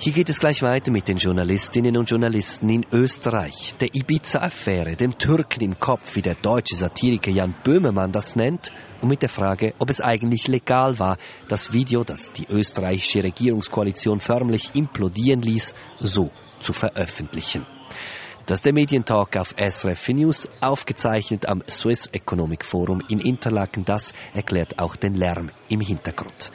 Hier geht es gleich weiter mit den Journalistinnen und Journalisten in Österreich. Der Ibiza-Affäre, dem Türken im Kopf, wie der deutsche Satiriker Jan Böhmermann das nennt, und mit der Frage, ob es eigentlich legal war, das Video, das die österreichische Regierungskoalition förmlich implodieren ließ, so zu veröffentlichen. Das ist der Medientalk auf SRF News, aufgezeichnet am Swiss Economic Forum in Interlaken. Das erklärt auch den Lärm im Hintergrund.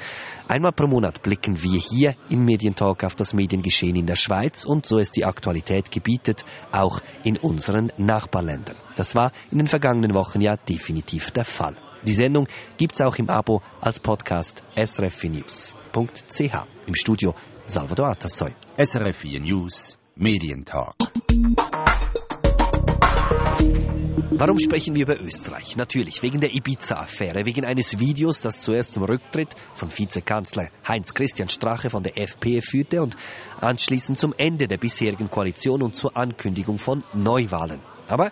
Einmal pro Monat blicken wir hier im Medientalk auf das Mediengeschehen in der Schweiz und so es die Aktualität gebietet, auch in unseren Nachbarländern. Das war in den vergangenen Wochen ja definitiv der Fall. Die Sendung gibt's auch im Abo als Podcast srfnews.ch. Im Studio Salvador Atassoy. SRF News Medientalk. Warum sprechen wir über Österreich? Natürlich wegen der Ibiza-Affäre, wegen eines Videos, das zuerst zum Rücktritt von Vizekanzler Heinz-Christian Strache von der FPÖ führte und anschließend zum Ende der bisherigen Koalition und zur Ankündigung von Neuwahlen. Aber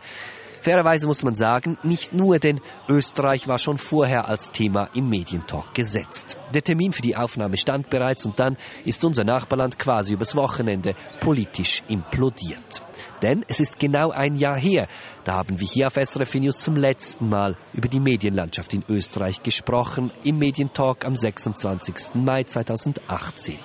Fairerweise muss man sagen, nicht nur, denn Österreich war schon vorher als Thema im Medientalk gesetzt. Der Termin für die Aufnahme stand bereits und dann ist unser Nachbarland quasi übers Wochenende politisch implodiert. Denn es ist genau ein Jahr her, da haben wir hier auf SRF News zum letzten Mal über die Medienlandschaft in Österreich gesprochen, im Medientalk am 26. Mai 2018.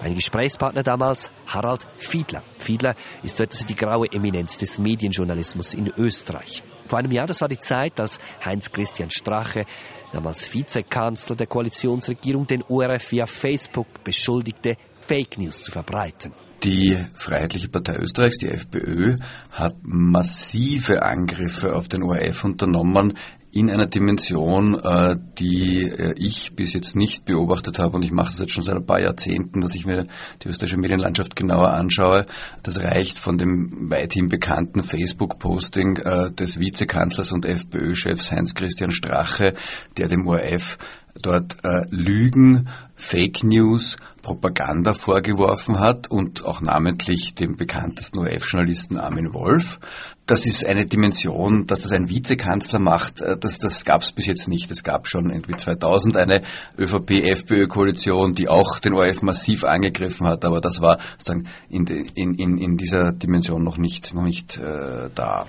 Mein Gesprächspartner damals, Harald Fiedler. Fiedler ist etwas die graue Eminenz des Medienjournalismus in Österreich. Vor einem Jahr, das war die Zeit, als Heinz-Christian Strache, damals Vizekanzler der Koalitionsregierung, den ORF via Facebook beschuldigte, Fake News zu verbreiten. Die Freiheitliche Partei Österreichs, die FPÖ, hat massive Angriffe auf den ORF unternommen in einer Dimension, äh, die äh, ich bis jetzt nicht beobachtet habe und ich mache das jetzt schon seit ein paar Jahrzehnten, dass ich mir die österreichische Medienlandschaft genauer anschaue. Das reicht von dem weithin bekannten Facebook-Posting äh, des Vizekanzlers und FPÖ-Chefs Heinz-Christian Strache, der dem ORF dort äh, Lügen, Fake News, Propaganda vorgeworfen hat und auch namentlich dem bekanntesten ORF-Journalisten Armin Wolf. Das ist eine Dimension, dass das ein Vizekanzler macht, äh, das, das gab es bis jetzt nicht. Es gab schon irgendwie 2000 eine ÖVP-FPÖ-Koalition, die auch den ORF massiv angegriffen hat, aber das war sozusagen in, in, in, in dieser Dimension noch nicht, noch nicht äh, da.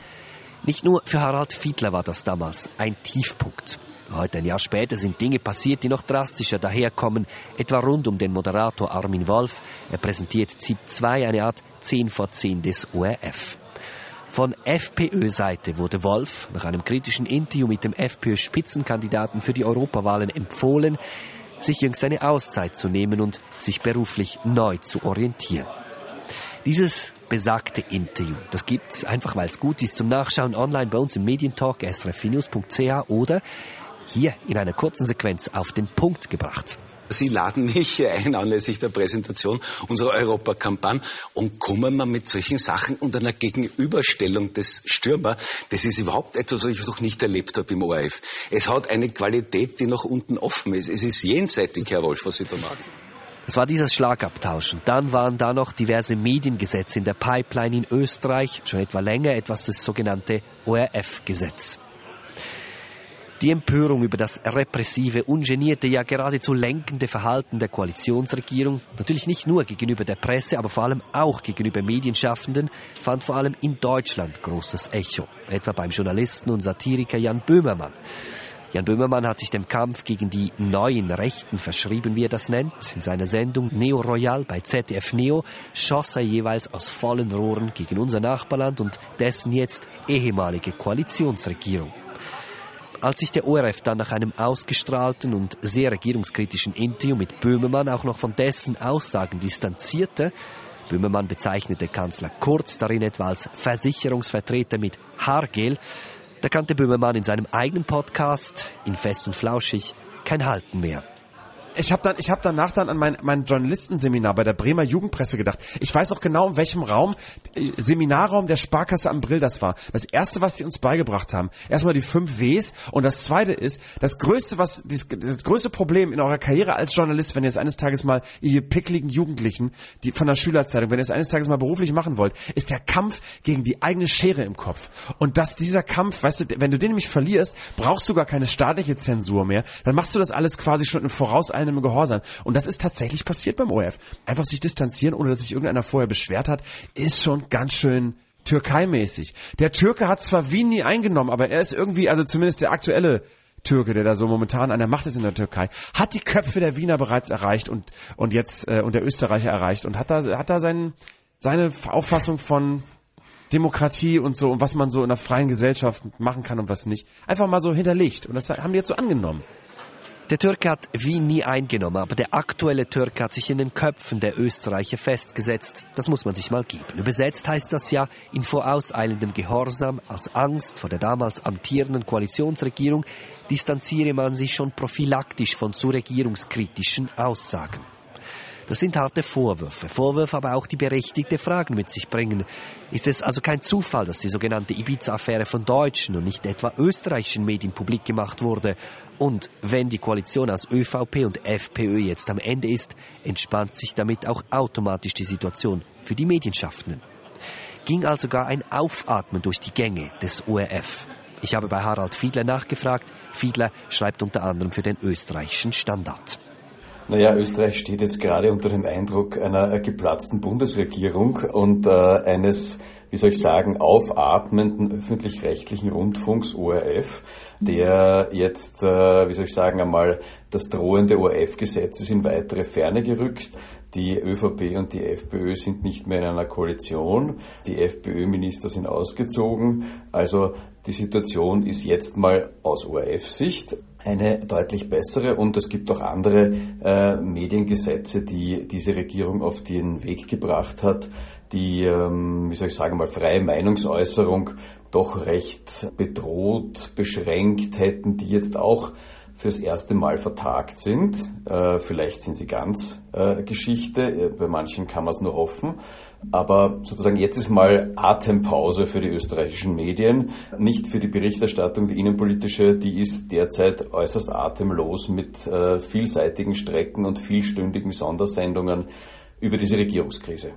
Nicht nur für Harald Fiedler war das damals ein Tiefpunkt. Heute ein Jahr später sind Dinge passiert, die noch drastischer daherkommen, etwa rund um den Moderator Armin Wolf. Er präsentiert ZIP 2 eine Art 10 vor 10 des ORF. Von FPÖ-Seite wurde Wolf nach einem kritischen Interview mit dem FPÖ-Spitzenkandidaten für die Europawahlen empfohlen, sich jüngst eine Auszeit zu nehmen und sich beruflich neu zu orientieren. Dieses besagte Interview, das gibt's einfach, weil es gut ist zum Nachschauen online bei uns im Medientalk srfnews.ch oder hier in einer kurzen Sequenz auf den Punkt gebracht. Sie laden mich hier ein anlässlich der Präsentation unserer Europakampagne und kommen wir mit solchen Sachen und einer Gegenüberstellung des Stürmer. Das ist überhaupt etwas, was ich noch nicht erlebt habe im ORF. Es hat eine Qualität, die nach unten offen ist. Es ist jenseitig, Herr Wolf, was Sie da machen. Es war dieses Schlagabtauschen. Dann waren da noch diverse Mediengesetze in der Pipeline in Österreich, schon etwa länger etwas das sogenannte ORF-Gesetz. Die Empörung über das repressive, ungenierte, ja geradezu lenkende Verhalten der Koalitionsregierung, natürlich nicht nur gegenüber der Presse, aber vor allem auch gegenüber Medienschaffenden, fand vor allem in Deutschland großes Echo, etwa beim Journalisten und Satiriker Jan Böhmermann. Jan Böhmermann hat sich dem Kampf gegen die neuen Rechten verschrieben, wie er das nennt. In seiner Sendung Neo Royal bei ZDF Neo schoss er jeweils aus vollen Rohren gegen unser Nachbarland und dessen jetzt ehemalige Koalitionsregierung. Als sich der ORF dann nach einem ausgestrahlten und sehr regierungskritischen Interview mit Böhmermann auch noch von dessen Aussagen distanzierte, Böhmermann bezeichnete Kanzler Kurz darin etwa als Versicherungsvertreter mit Haargel, da kannte Böhmermann in seinem eigenen Podcast, in Fest und Flauschig, kein Halten mehr ich habe dann, ich habe danach dann an mein, mein Journalistenseminar bei der Bremer Jugendpresse gedacht. Ich weiß auch genau, in welchem Raum, äh, Seminarraum der Sparkasse am Brill das war. Das erste, was die uns beigebracht haben, erstmal die fünf Ws und das zweite ist, das größte, was, das, das größte Problem in eurer Karriere als Journalist, wenn ihr es eines Tages mal, ihr pickligen Jugendlichen, die von der Schülerzeitung, wenn ihr es eines Tages mal beruflich machen wollt, ist der Kampf gegen die eigene Schere im Kopf. Und dass dieser Kampf, weißt du, wenn du den nämlich verlierst, brauchst du gar keine staatliche Zensur mehr, dann machst du das alles quasi schon im Vorauseilenden auseigendem Gehorsam. Und das ist tatsächlich passiert beim ORF. Einfach sich distanzieren, ohne dass sich irgendeiner vorher beschwert hat, ist schon ganz schön Türkei-mäßig. Der Türke hat zwar Wien nie eingenommen, aber er ist irgendwie, also zumindest der aktuelle Türke, der da so momentan an der Macht ist in der Türkei, hat die Köpfe der Wiener bereits erreicht und und jetzt äh, und der Österreicher erreicht und hat da hat da seinen, seine Auffassung von Demokratie und so und was man so in einer freien Gesellschaft machen kann und was nicht einfach mal so hinterlegt und das haben die jetzt so angenommen. Der Türke hat Wien nie eingenommen, aber der aktuelle Türke hat sich in den Köpfen der Österreicher festgesetzt. Das muss man sich mal geben. Übersetzt heißt das ja, in vorauseilendem Gehorsam, aus Angst vor der damals amtierenden Koalitionsregierung, distanziere man sich schon prophylaktisch von zu regierungskritischen Aussagen. Das sind harte Vorwürfe. Vorwürfe aber auch die berechtigte Fragen mit sich bringen. Ist es also kein Zufall, dass die sogenannte Ibiza-Affäre von deutschen und nicht etwa österreichischen Medien publik gemacht wurde? Und wenn die Koalition aus ÖVP und FPÖ jetzt am Ende ist, entspannt sich damit auch automatisch die Situation für die Medienschaffenden. Ging also gar ein Aufatmen durch die Gänge des ORF. Ich habe bei Harald Fiedler nachgefragt. Fiedler schreibt unter anderem für den österreichischen Standard. Naja, Österreich steht jetzt gerade unter dem Eindruck einer geplatzten Bundesregierung und äh, eines, wie soll ich sagen, aufatmenden öffentlich-rechtlichen Rundfunks ORF, der jetzt, äh, wie soll ich sagen, einmal das drohende ORF-Gesetz ist in weitere Ferne gerückt. Die ÖVP und die FPÖ sind nicht mehr in einer Koalition. Die FPÖ-Minister sind ausgezogen. Also die Situation ist jetzt mal aus ORF-Sicht eine deutlich bessere und es gibt auch andere äh, Mediengesetze, die diese Regierung auf den Weg gebracht hat, die, ähm, wie soll ich sagen, mal freie Meinungsäußerung doch recht bedroht, beschränkt hätten, die jetzt auch fürs erste Mal vertagt sind. Äh, vielleicht sind sie ganz äh, Geschichte, bei manchen kann man es nur hoffen. Aber sozusagen jetzt ist mal Atempause für die österreichischen Medien, nicht für die Berichterstattung, die innenpolitische, die ist derzeit äußerst atemlos mit äh, vielseitigen Strecken und vielstündigen Sondersendungen über diese Regierungskrise.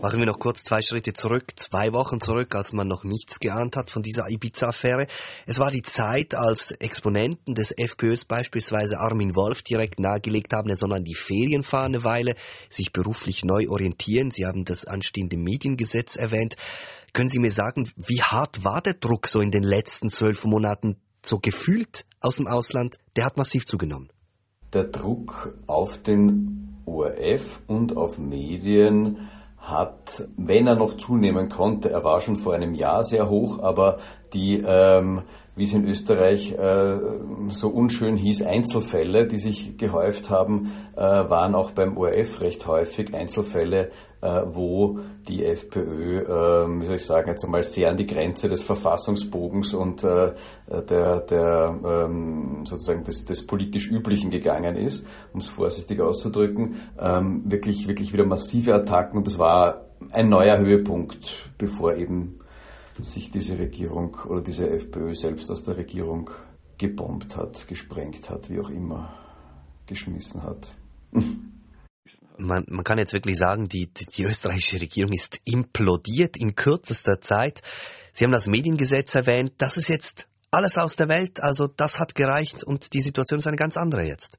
Machen wir noch kurz zwei Schritte zurück, zwei Wochen zurück, als man noch nichts geahnt hat von dieser Ibiza-Affäre. Es war die Zeit, als Exponenten des FPÖs beispielsweise Armin Wolf direkt nahegelegt haben, er soll an die Ferien fahren eine Weile, sich beruflich neu orientieren. Sie haben das anstehende Mediengesetz erwähnt. Können Sie mir sagen, wie hart war der Druck so in den letzten zwölf Monaten so gefühlt aus dem Ausland? Der hat massiv zugenommen. Der Druck auf den ORF und auf Medien hat, wenn er noch zunehmen konnte, er war schon vor einem Jahr sehr hoch, aber die, ähm, wie es in Österreich äh, so unschön hieß, Einzelfälle, die sich gehäuft haben, äh, waren auch beim ORF recht häufig Einzelfälle, äh, wo die FPÖ, äh, wie soll ich sagen, jetzt einmal sehr an die Grenze des Verfassungsbogens und äh, der, der ähm, sozusagen des, des politisch Üblichen gegangen ist, um es vorsichtig auszudrücken, ähm, wirklich, wirklich wieder massive Attacken. Und das war ein neuer Höhepunkt, bevor eben sich diese Regierung oder diese FPÖ selbst aus der Regierung gebombt hat, gesprengt hat, wie auch immer, geschmissen hat. man, man kann jetzt wirklich sagen, die, die, die österreichische Regierung ist implodiert in kürzester Zeit. Sie haben das Mediengesetz erwähnt. Das ist jetzt alles aus der Welt. Also das hat gereicht und die Situation ist eine ganz andere jetzt.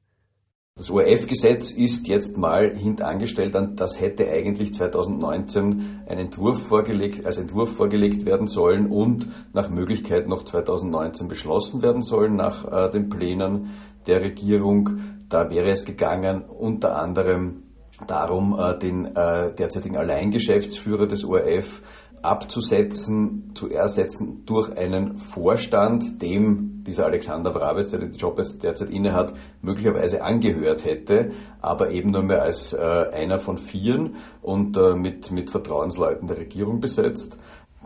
Das ORF-Gesetz ist jetzt mal hintangestellt, das hätte eigentlich 2019 ein Entwurf vorgelegt, als Entwurf vorgelegt werden sollen und nach Möglichkeit noch 2019 beschlossen werden sollen nach äh, den Plänen der Regierung. Da wäre es gegangen, unter anderem darum, äh, den äh, derzeitigen Alleingeschäftsführer des ORF abzusetzen, zu ersetzen durch einen Vorstand, dem dieser Alexander Bravitz, der den Job jetzt derzeit innehat, möglicherweise angehört hätte, aber eben nur mehr als äh, einer von vieren und äh, mit, mit Vertrauensleuten der Regierung besetzt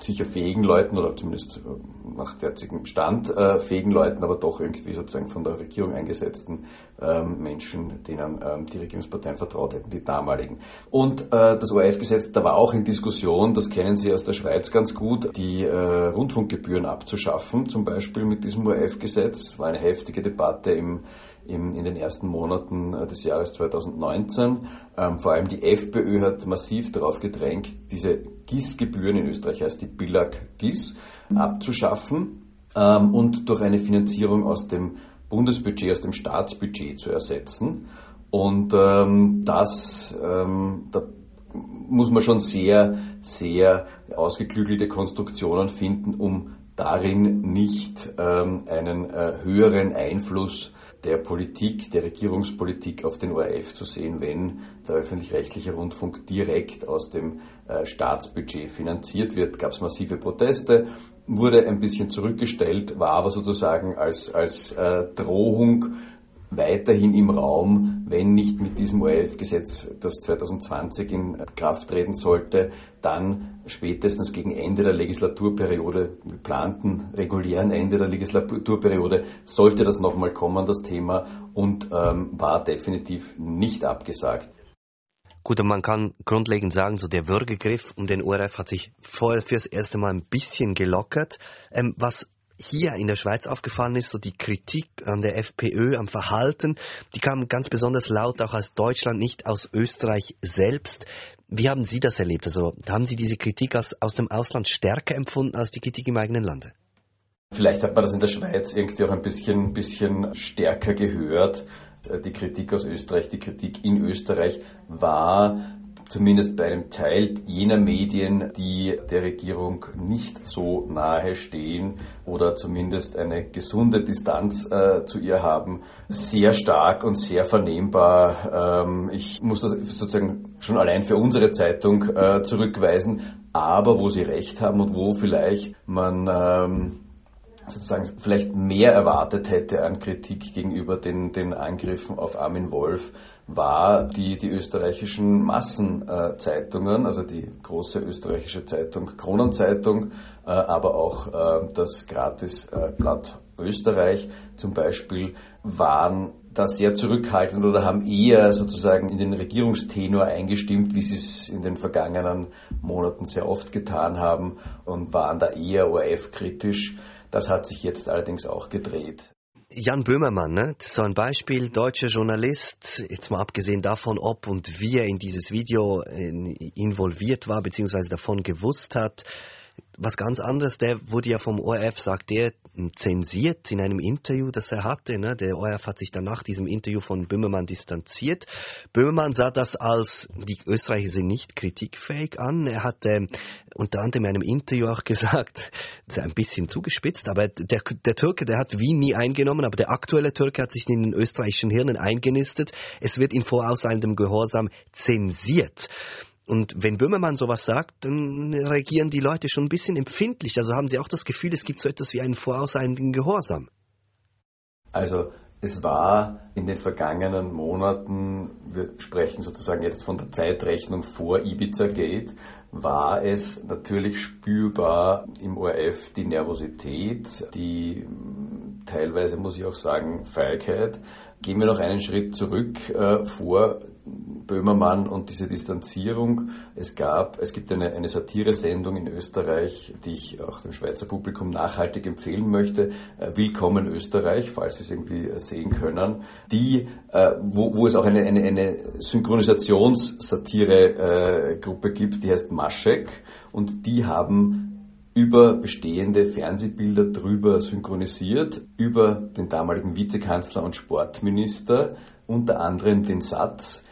sicher fähigen Leuten oder zumindest äh, nach derzeitigem Stand äh, fähigen Leuten, aber doch irgendwie sozusagen von der Regierung eingesetzten ähm, Menschen, denen ähm, die Regierungsparteien vertraut hätten, die damaligen. Und äh, das ORF-Gesetz, da war auch in Diskussion, das kennen Sie aus der Schweiz ganz gut, die äh, Rundfunkgebühren abzuschaffen, zum Beispiel mit diesem ORF-Gesetz. War eine heftige Debatte im im, in den ersten Monaten äh, des Jahres 2019. Ähm, vor allem die FPÖ hat massiv darauf gedrängt, diese GIS-Gebühren in Österreich heißt die Billag-GIS abzuschaffen ähm, und durch eine Finanzierung aus dem Bundesbudget, aus dem Staatsbudget zu ersetzen. Und ähm, das, ähm, da muss man schon sehr, sehr ausgeklügelte Konstruktionen finden, um darin nicht ähm, einen äh, höheren Einfluss der Politik, der Regierungspolitik auf den ORF zu sehen, wenn der öffentlich-rechtliche Rundfunk direkt aus dem äh, Staatsbudget finanziert wird. Gab es massive Proteste, wurde ein bisschen zurückgestellt, war aber sozusagen als, als äh, Drohung weiterhin im Raum, wenn nicht mit diesem ORF-Gesetz, das 2020 in Kraft treten sollte, dann spätestens gegen Ende der Legislaturperiode, geplanten regulären Ende der Legislaturperiode, sollte das nochmal kommen, das Thema, und ähm, war definitiv nicht abgesagt. Gut, und man kann grundlegend sagen, so der Würgegriff um den ORF hat sich vorher fürs erste Mal ein bisschen gelockert. Ähm, was hier in der Schweiz aufgefallen ist, so die Kritik an der FPÖ, am Verhalten, die kam ganz besonders laut auch aus Deutschland, nicht aus Österreich selbst. Wie haben Sie das erlebt? Also haben Sie diese Kritik aus, aus dem Ausland stärker empfunden als die Kritik im eigenen Lande? Vielleicht hat man das in der Schweiz irgendwie auch ein bisschen, bisschen stärker gehört. Die Kritik aus Österreich, die Kritik in Österreich war zumindest bei einem Teil jener Medien, die der Regierung nicht so nahe stehen oder zumindest eine gesunde Distanz äh, zu ihr haben, sehr stark und sehr vernehmbar. Ähm, ich muss das sozusagen schon allein für unsere Zeitung äh, zurückweisen, aber wo sie recht haben und wo vielleicht man ähm, sozusagen vielleicht mehr erwartet hätte an Kritik gegenüber den, den Angriffen auf Armin Wolf, war die, die österreichischen Massenzeitungen, also die große österreichische Zeitung Kronenzeitung, äh, aber auch äh, das Gratisblatt Österreich zum Beispiel, waren da sehr zurückhaltend oder haben eher sozusagen in den Regierungstenor eingestimmt, wie sie es in den vergangenen Monaten sehr oft getan haben und waren da eher ORF-kritisch. Das hat sich jetzt allerdings auch gedreht. Jan Böhmermann, ne? Das so ein Beispiel, deutscher Journalist, jetzt mal abgesehen davon, ob und wie er in dieses Video äh, involviert war, beziehungsweise davon gewusst hat. Was ganz anderes, der wurde ja vom ORF, sagt er, zensiert in einem Interview, das er hatte. Ne? Der ORF hat sich dann nach diesem Interview von Böhmermann distanziert. Böhmermann sah das als, die Österreicher sind nicht kritikfähig an. Er hat ähm, unter anderem in einem Interview auch gesagt, das ist ein bisschen zugespitzt, aber der, der Türke, der hat Wien nie eingenommen, aber der aktuelle Türke hat sich in den österreichischen Hirnen eingenistet. Es wird in vorauseilendem Gehorsam zensiert. Und wenn Böhmermann sowas sagt, dann reagieren die Leute schon ein bisschen empfindlich. Also haben sie auch das Gefühl, es gibt so etwas wie einen vorauseilenden Gehorsam. Also es war in den vergangenen Monaten, wir sprechen sozusagen jetzt von der Zeitrechnung vor Ibiza Gate, war es natürlich spürbar im ORF die Nervosität, die teilweise muss ich auch sagen Feigheit. Gehen wir noch einen Schritt zurück äh, vor Böhmermann und diese Distanzierung. Es gab, es gibt eine, eine Satire-Sendung in Österreich, die ich auch dem Schweizer Publikum nachhaltig empfehlen möchte. Äh, Willkommen Österreich, falls Sie es irgendwie sehen können. Die, äh, wo, wo es auch eine, eine, eine Synchronisations-Satire-Gruppe gibt, die heißt Maschek und die haben über bestehende Fernsehbilder drüber synchronisiert, über den damaligen Vizekanzler und Sportminister, unter anderem den Satz,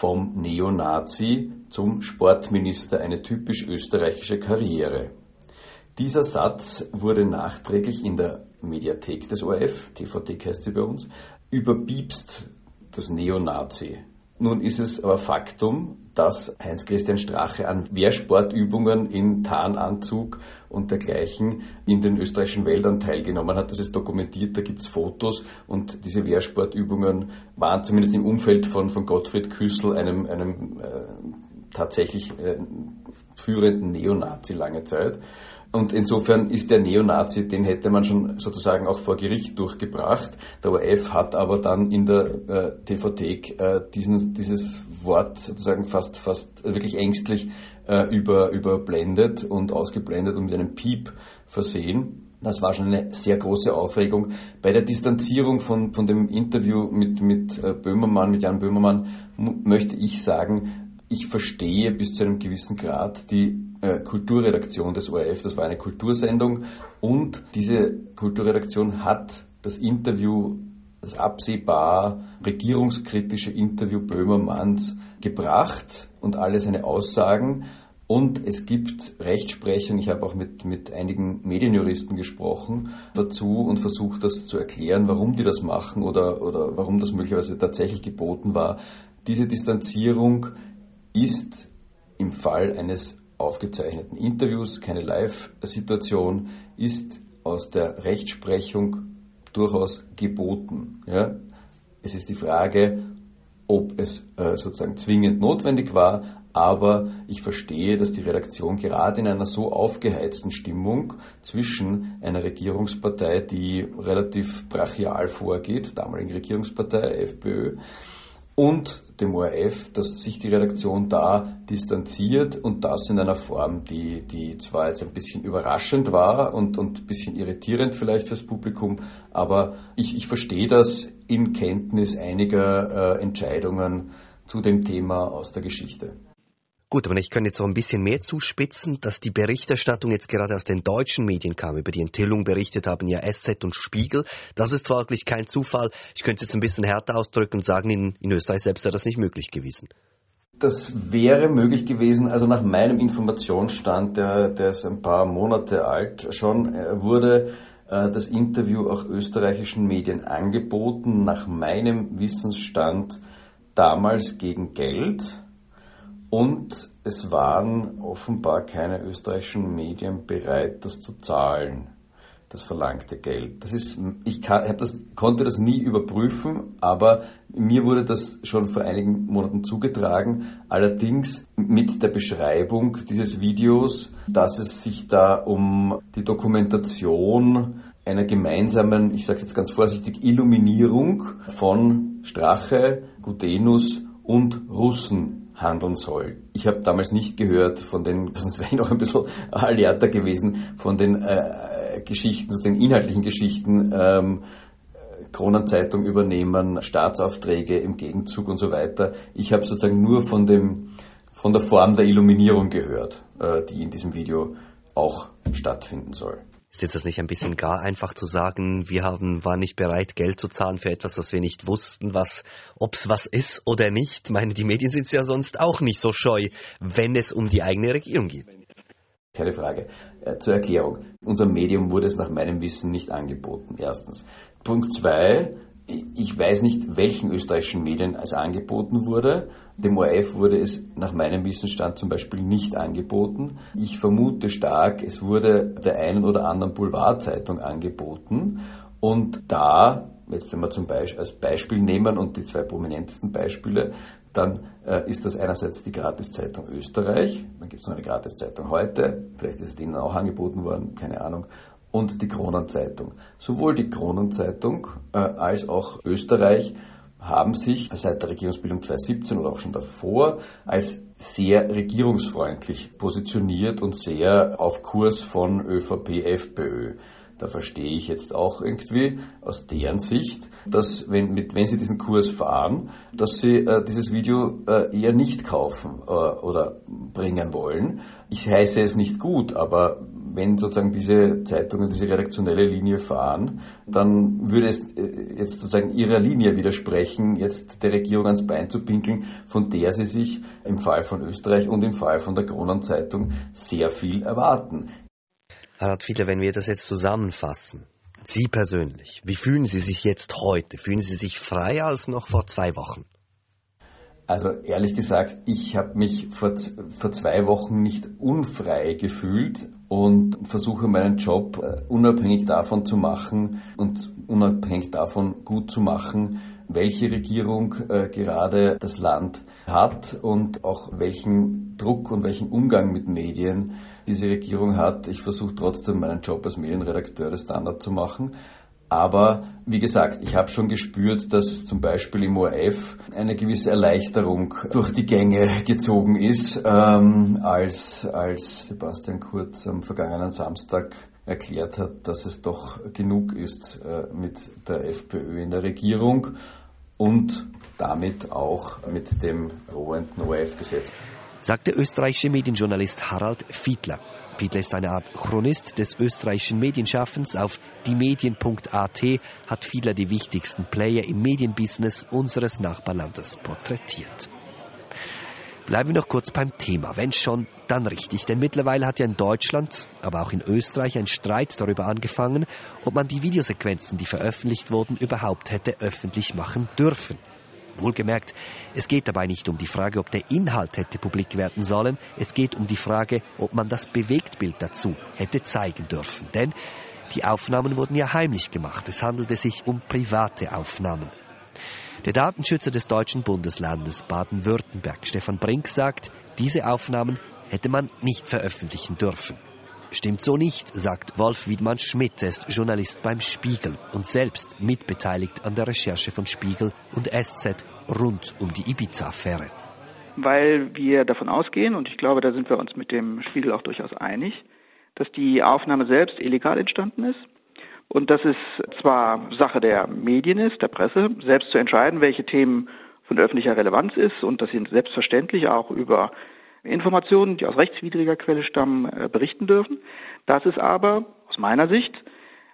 vom Neonazi zum Sportminister eine typisch österreichische Karriere. Dieser Satz wurde nachträglich in der Mediathek des ORF, TVT heißt sie bei uns, überbiebst das Neonazi. Nun ist es aber Faktum, dass Heinz-Christian Strache an Wehrsportübungen in Tarnanzug und dergleichen in den österreichischen Wäldern teilgenommen hat. Das ist dokumentiert, da gibt es Fotos und diese Wehrsportübungen waren zumindest im Umfeld von, von Gottfried Küssel, einem, einem äh, tatsächlich äh, führenden Neonazi lange Zeit. Und insofern ist der Neonazi, den hätte man schon sozusagen auch vor Gericht durchgebracht. Der ORF hat aber dann in der äh, TV-Thek äh, diesen, dieses Wort sozusagen fast, fast wirklich ängstlich äh, über, überblendet und ausgeblendet und mit einem Piep versehen. Das war schon eine sehr große Aufregung. Bei der Distanzierung von, von dem Interview mit, mit äh, Böhmermann, mit Jan Böhmermann, möchte ich sagen, ich verstehe bis zu einem gewissen Grad die äh, Kulturredaktion des ORF. Das war eine Kultursendung und diese Kulturredaktion hat das Interview, das absehbar regierungskritische Interview Böhmermanns gebracht und alle seine Aussagen. Und es gibt Rechtsprechung, ich habe auch mit, mit einigen Medienjuristen gesprochen dazu und versucht das zu erklären, warum die das machen oder, oder warum das möglicherweise tatsächlich geboten war. Diese Distanzierung ist im Fall eines aufgezeichneten Interviews, keine Live-Situation, ist aus der Rechtsprechung durchaus geboten. Ja? Es ist die Frage, ob es äh, sozusagen zwingend notwendig war, aber ich verstehe, dass die Redaktion gerade in einer so aufgeheizten Stimmung zwischen einer Regierungspartei, die relativ brachial vorgeht, damaligen Regierungspartei, FPÖ, und dem ORF, dass sich die Redaktion da distanziert und das in einer Form, die, die zwar jetzt ein bisschen überraschend war und, und ein bisschen irritierend vielleicht fürs Publikum, aber ich, ich verstehe das in Kenntnis einiger äh, Entscheidungen zu dem Thema aus der Geschichte. Gut, aber ich könnte jetzt auch ein bisschen mehr zuspitzen, dass die Berichterstattung jetzt gerade aus den deutschen Medien kam. Über die Enthüllung berichtet haben ja SZ und Spiegel. Das ist folglich kein Zufall. Ich könnte es jetzt ein bisschen härter ausdrücken und sagen, in, in Österreich selbst wäre das nicht möglich gewesen. Das wäre möglich gewesen, also nach meinem Informationsstand, der, der ist ein paar Monate alt schon, äh, wurde äh, das Interview auch österreichischen Medien angeboten, nach meinem Wissensstand damals gegen Geld und es waren offenbar keine österreichischen Medien bereit, das zu zahlen, das verlangte Geld. Das ist, ich kann, das, konnte das nie überprüfen, aber mir wurde das schon vor einigen Monaten zugetragen, allerdings mit der Beschreibung dieses Videos, dass es sich da um die Dokumentation einer gemeinsamen, ich sage jetzt ganz vorsichtig, Illuminierung von Strache, Gutenus und Russen handeln soll. Ich habe damals nicht gehört von den, sonst wäre ich noch ein bisschen alerter gewesen, von den äh, Geschichten, den inhaltlichen Geschichten, ähm, Kronenzeitung übernehmen, Staatsaufträge im Gegenzug und so weiter. Ich habe sozusagen nur von dem, von der Form der Illuminierung gehört, äh, die in diesem Video auch stattfinden soll. Ist jetzt das nicht ein bisschen gar einfach zu sagen, wir haben, waren nicht bereit, Geld zu zahlen für etwas, das wir nicht wussten, was, ob's was ist oder nicht? Ich meine, die Medien sind ja sonst auch nicht so scheu, wenn es um die eigene Regierung geht. Keine Frage. Äh, zur Erklärung. Unser Medium wurde es nach meinem Wissen nicht angeboten. Erstens. Punkt zwei. Ich weiß nicht, welchen österreichischen Medien es angeboten wurde. Dem ORF wurde es nach meinem Wissensstand zum Beispiel nicht angeboten. Ich vermute stark, es wurde der einen oder anderen Boulevardzeitung angeboten. Und da, jetzt wenn wir zum Beispiel als Beispiel nehmen und die zwei prominentesten Beispiele, dann äh, ist das einerseits die Gratiszeitung Österreich, dann gibt es noch eine Gratiszeitung heute, vielleicht ist es denen auch angeboten worden, keine Ahnung, und die Kronenzeitung. Sowohl die Kronenzeitung äh, als auch Österreich haben sich seit der Regierungsbildung 2017 oder auch schon davor als sehr regierungsfreundlich positioniert und sehr auf Kurs von ÖVP, FPÖ. Da verstehe ich jetzt auch irgendwie aus deren Sicht, dass wenn, mit, wenn sie diesen Kurs fahren, dass sie äh, dieses Video äh, eher nicht kaufen äh, oder bringen wollen. Ich heiße es nicht gut, aber wenn sozusagen diese Zeitungen diese redaktionelle Linie fahren, dann würde es äh, jetzt sozusagen ihrer Linie widersprechen, jetzt der Regierung ans Bein zu pinkeln, von der sie sich im Fall von Österreich und im Fall von der Kronenzeitung sehr viel erwarten. Harald Fiedler, wenn wir das jetzt zusammenfassen, Sie persönlich, wie fühlen Sie sich jetzt heute? Fühlen Sie sich freier als noch vor zwei Wochen? Also ehrlich gesagt, ich habe mich vor, vor zwei Wochen nicht unfrei gefühlt und versuche meinen Job äh, unabhängig davon zu machen und unabhängig davon gut zu machen, welche Regierung äh, gerade das Land hat und auch welchen Druck und welchen Umgang mit Medien diese Regierung hat. Ich versuche trotzdem meinen Job als Medienredakteur des Standard zu machen. Aber wie gesagt, ich habe schon gespürt, dass zum Beispiel im ORF eine gewisse Erleichterung durch die Gänge gezogen ist, ähm, als, als Sebastian Kurz am vergangenen Samstag erklärt hat, dass es doch genug ist äh, mit der FPÖ in der Regierung und damit auch mit dem drohenden ORF-Gesetz. Sagt der österreichische Medienjournalist Harald Fiedler. Fiedler ist eine Art Chronist des österreichischen Medienschaffens. Auf diemedien.at hat Fiedler die wichtigsten Player im Medienbusiness unseres Nachbarlandes porträtiert. Bleiben wir noch kurz beim Thema. Wenn schon, dann richtig. Denn mittlerweile hat ja in Deutschland, aber auch in Österreich ein Streit darüber angefangen, ob man die Videosequenzen, die veröffentlicht wurden, überhaupt hätte öffentlich machen dürfen. Wohlgemerkt, es geht dabei nicht um die Frage, ob der Inhalt hätte publik werden sollen, es geht um die Frage, ob man das Bewegtbild dazu hätte zeigen dürfen. Denn die Aufnahmen wurden ja heimlich gemacht, es handelte sich um private Aufnahmen. Der Datenschützer des deutschen Bundeslandes Baden-Württemberg, Stefan Brink, sagt, diese Aufnahmen hätte man nicht veröffentlichen dürfen. Stimmt so nicht, sagt Wolf Wiedmann Schmidt, er ist Journalist beim Spiegel und selbst mitbeteiligt an der Recherche von Spiegel und SZ rund um die Ibiza-Affäre. Weil wir davon ausgehen, und ich glaube, da sind wir uns mit dem Spiegel auch durchaus einig, dass die Aufnahme selbst illegal entstanden ist und dass es zwar Sache der Medien ist, der Presse, selbst zu entscheiden, welche Themen von öffentlicher Relevanz ist und dass sie selbstverständlich auch über Informationen, die aus rechtswidriger Quelle stammen, äh, berichten dürfen. Das ist aber aus meiner Sicht,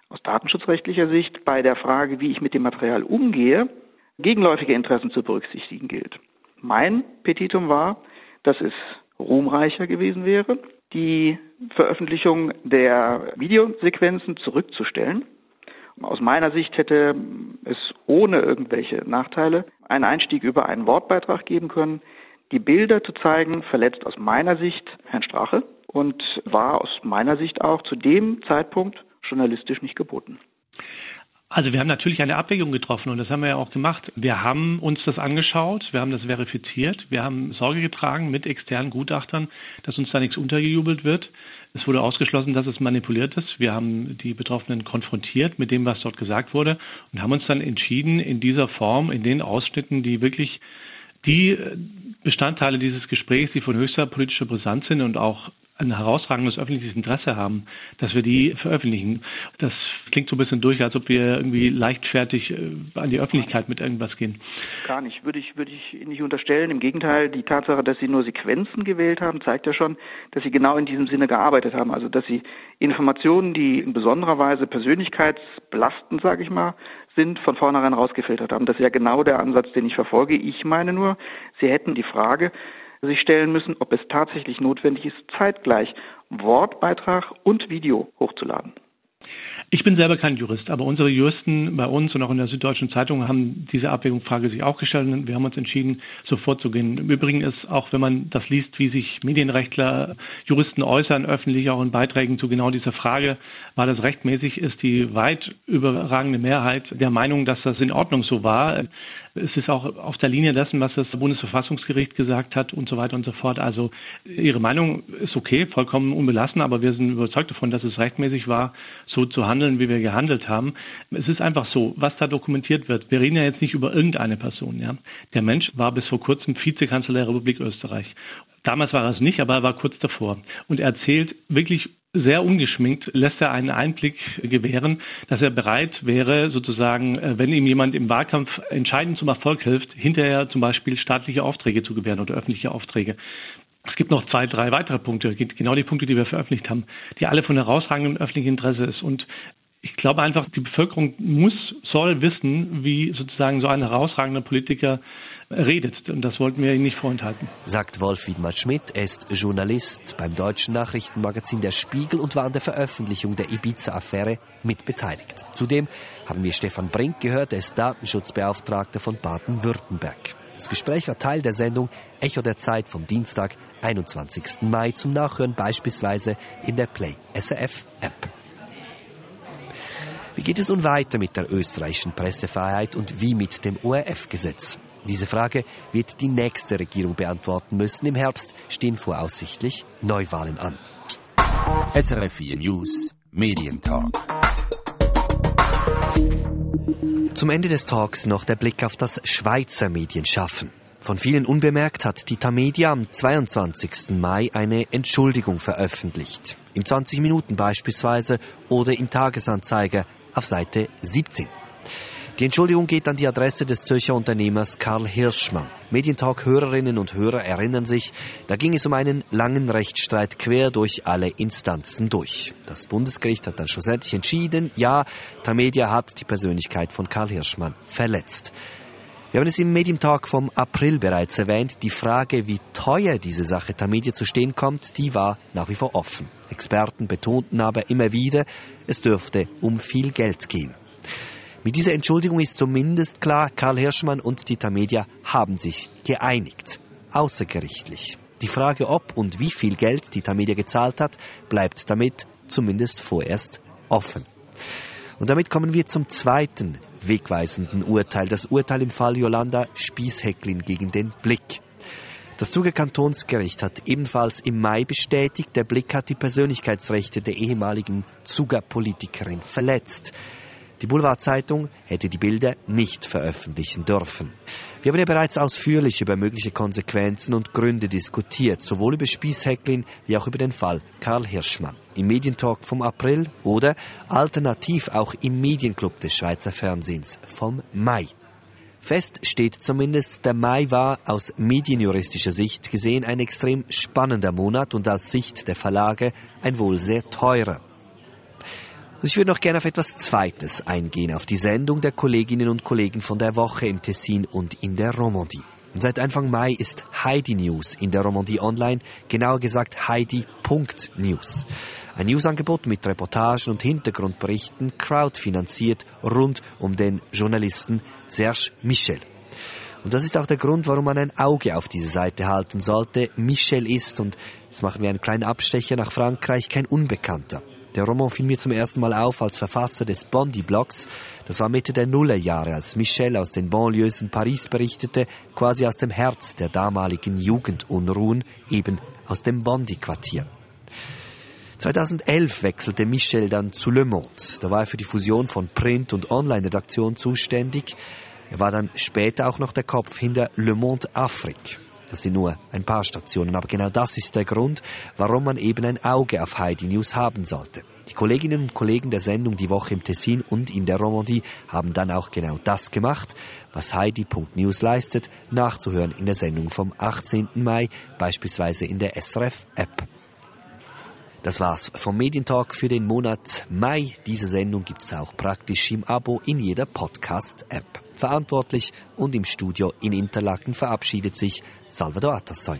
aus datenschutzrechtlicher Sicht, bei der Frage, wie ich mit dem Material umgehe, gegenläufige Interessen zu berücksichtigen gilt. Mein Petitum war, dass es ruhmreicher gewesen wäre, die Veröffentlichung der Videosequenzen zurückzustellen. Aus meiner Sicht hätte es ohne irgendwelche Nachteile einen Einstieg über einen Wortbeitrag geben können. Die Bilder zu zeigen verletzt aus meiner Sicht Herrn Strache und war aus meiner Sicht auch zu dem Zeitpunkt journalistisch nicht geboten. Also wir haben natürlich eine Abwägung getroffen und das haben wir ja auch gemacht. Wir haben uns das angeschaut, wir haben das verifiziert, wir haben Sorge getragen mit externen Gutachtern, dass uns da nichts untergejubelt wird. Es wurde ausgeschlossen, dass es manipuliert ist. Wir haben die Betroffenen konfrontiert mit dem, was dort gesagt wurde und haben uns dann entschieden, in dieser Form, in den Ausschnitten, die wirklich die Bestandteile dieses Gesprächs, die von höchster politischer Brisanz sind und auch ein herausragendes öffentliches Interesse haben, dass wir die veröffentlichen. Das klingt so ein bisschen durch, als ob wir irgendwie leichtfertig äh, an die Öffentlichkeit mit irgendwas gehen. Gar nicht, würde ich, würde ich nicht unterstellen. Im Gegenteil, die Tatsache, dass Sie nur Sequenzen gewählt haben, zeigt ja schon, dass Sie genau in diesem Sinne gearbeitet haben. Also, dass Sie Informationen, die in besonderer Weise persönlichkeitsbelastend, sage ich mal, sind, von vornherein rausgefiltert haben. Das ist ja genau der Ansatz, den ich verfolge. Ich meine nur, Sie hätten die Frage, sich stellen müssen, ob es tatsächlich notwendig ist, zeitgleich Wortbeitrag und Video hochzuladen. Ich bin selber kein Jurist, aber unsere Juristen bei uns und auch in der Süddeutschen Zeitung haben diese Abwägungsfrage sich auch gestellt und wir haben uns entschieden, so vorzugehen. Im Übrigen ist auch, wenn man das liest, wie sich Medienrechtler, Juristen äußern, öffentlich auch in Beiträgen zu genau dieser Frage, war das rechtmäßig, ist die weit überragende Mehrheit der Meinung, dass das in Ordnung so war. Es ist auch auf der Linie dessen, was das Bundesverfassungsgericht gesagt hat und so weiter und so fort. Also Ihre Meinung ist okay, vollkommen unbelassen, aber wir sind überzeugt davon, dass es rechtmäßig war, so zu handeln, wie wir gehandelt haben. Es ist einfach so, was da dokumentiert wird. Wir reden ja jetzt nicht über irgendeine Person. Ja. Der Mensch war bis vor kurzem Vizekanzler der Republik Österreich. Damals war er es nicht, aber er war kurz davor. Und er erzählt wirklich sehr ungeschminkt lässt er einen Einblick gewähren, dass er bereit wäre, sozusagen, äh, wenn ihm jemand im Wahlkampf entscheidend zum Erfolg hilft, hinterher zum Beispiel staatliche Aufträge zu gewähren oder öffentliche Aufträge. Es gibt noch zwei, drei weitere Punkte, genau die Punkte, die wir veröffentlicht haben, die alle von herausragendem öffentlichen Interesse ist. Und ich glaube einfach, die Bevölkerung muss, soll wissen, wie sozusagen so ein herausragender Politiker redet. Und das wollten wir Ihnen nicht vorenthalten. Sagt Wolf Wiedmann Schmidt. Er ist Journalist beim deutschen Nachrichtenmagazin Der Spiegel und war an der Veröffentlichung der Ibiza-Affäre mitbeteiligt. Zudem haben wir Stefan Brink gehört. Er ist Datenschutzbeauftragter von Baden-Württemberg. Das Gespräch war Teil der Sendung Echo der Zeit vom Dienstag, 21. Mai, zum Nachhören beispielsweise in der Play SRF App. Wie geht es nun weiter mit der österreichischen Pressefreiheit und wie mit dem ORF-Gesetz? Diese Frage wird die nächste Regierung beantworten müssen. Im Herbst stehen voraussichtlich Neuwahlen an. SRF 4 News Medientalk. Zum Ende des Talks noch der Blick auf das Schweizer Medienschaffen. Von vielen unbemerkt hat die Tamedia am 22. Mai eine Entschuldigung veröffentlicht. Im 20 Minuten beispielsweise oder im Tagesanzeiger auf Seite 17. Die Entschuldigung geht an die Adresse des Zürcher Unternehmers Karl Hirschmann. Medientalk-Hörerinnen und Hörer erinnern sich, da ging es um einen langen Rechtsstreit quer durch alle Instanzen durch. Das Bundesgericht hat dann schlussendlich entschieden, ja, Tamedia hat die Persönlichkeit von Karl Hirschmann verletzt. Wir haben es im Medientalk vom April bereits erwähnt. Die Frage, wie teuer diese Sache Tamedia zu stehen kommt, die war nach wie vor offen. Experten betonten aber immer wieder, es dürfte um viel Geld gehen. Mit dieser Entschuldigung ist zumindest klar, Karl Hirschmann und die Tamedia haben sich geeinigt. Außergerichtlich. Die Frage, ob und wie viel Geld die Tamedia gezahlt hat, bleibt damit zumindest vorerst offen. Und damit kommen wir zum zweiten wegweisenden Urteil, das Urteil im Fall Yolanda Spießhecklin gegen den Blick. Das Zuger Kantonsgericht hat ebenfalls im Mai bestätigt, der Blick hat die Persönlichkeitsrechte der ehemaligen Zuger-Politikerin verletzt. Die Boulevardzeitung hätte die Bilder nicht veröffentlichen dürfen. Wir haben ja bereits ausführlich über mögliche Konsequenzen und Gründe diskutiert, sowohl über Spießhäcklin wie auch über den Fall Karl Hirschmann. Im Medientalk vom April oder alternativ auch im Medienclub des Schweizer Fernsehens vom Mai. Fest steht zumindest, der Mai war aus medienjuristischer Sicht gesehen ein extrem spannender Monat und aus Sicht der Verlage ein wohl sehr teurer. Ich würde noch gerne auf etwas Zweites eingehen, auf die Sendung der Kolleginnen und Kollegen von der Woche im Tessin und in der Romandie. Seit Anfang Mai ist Heidi News in der Romandie online, genauer gesagt Heidi.news. Ein Newsangebot mit Reportagen und Hintergrundberichten, crowdfinanziert rund um den Journalisten Serge Michel. Und das ist auch der Grund, warum man ein Auge auf diese Seite halten sollte. Michel ist, und jetzt machen wir einen kleinen Abstecher nach Frankreich, kein Unbekannter. Der Roman fiel mir zum ersten Mal auf als Verfasser des Bondi-Blogs. Das war Mitte der Nullerjahre, als Michel aus den Banlieues in Paris berichtete, quasi aus dem Herz der damaligen Jugendunruhen, eben aus dem Bondi-Quartier. 2011 wechselte Michel dann zu Le Monde. Da war er für die Fusion von Print- und Online-Redaktion zuständig. Er war dann später auch noch der Kopf hinter Le Monde Afrique. Das sind nur ein paar Stationen, aber genau das ist der Grund, warum man eben ein Auge auf Heidi News haben sollte. Die Kolleginnen und Kollegen der Sendung Die Woche im Tessin und in der Romandie haben dann auch genau das gemacht, was Heidi.news leistet, nachzuhören in der Sendung vom 18. Mai, beispielsweise in der SRF-App. Das war's vom Medientalk für den Monat Mai. Diese Sendung gibt's auch praktisch im Abo in jeder Podcast-App. Verantwortlich und im Studio in Interlaken verabschiedet sich Salvador Atassoy.